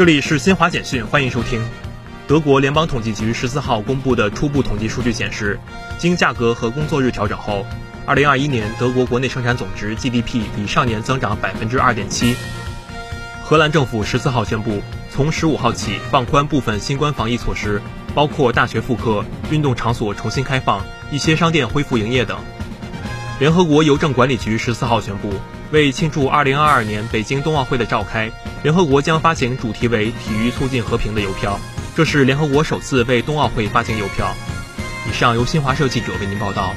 这里是新华简讯，欢迎收听。德国联邦统计局十四号公布的初步统计数据显示，经价格和工作日调整后，二零二一年德国国内生产总值 GDP 比上年增长百分之二点七。荷兰政府十四号宣布，从十五号起放宽部分新冠防疫措施，包括大学复课、运动场所重新开放、一些商店恢复营业等。联合国邮政管理局十四号宣布，为庆祝二零二二年北京冬奥会的召开，联合国将发行主题为“体育促进和平”的邮票，这是联合国首次为冬奥会发行邮票。以上由新华社记者为您报道。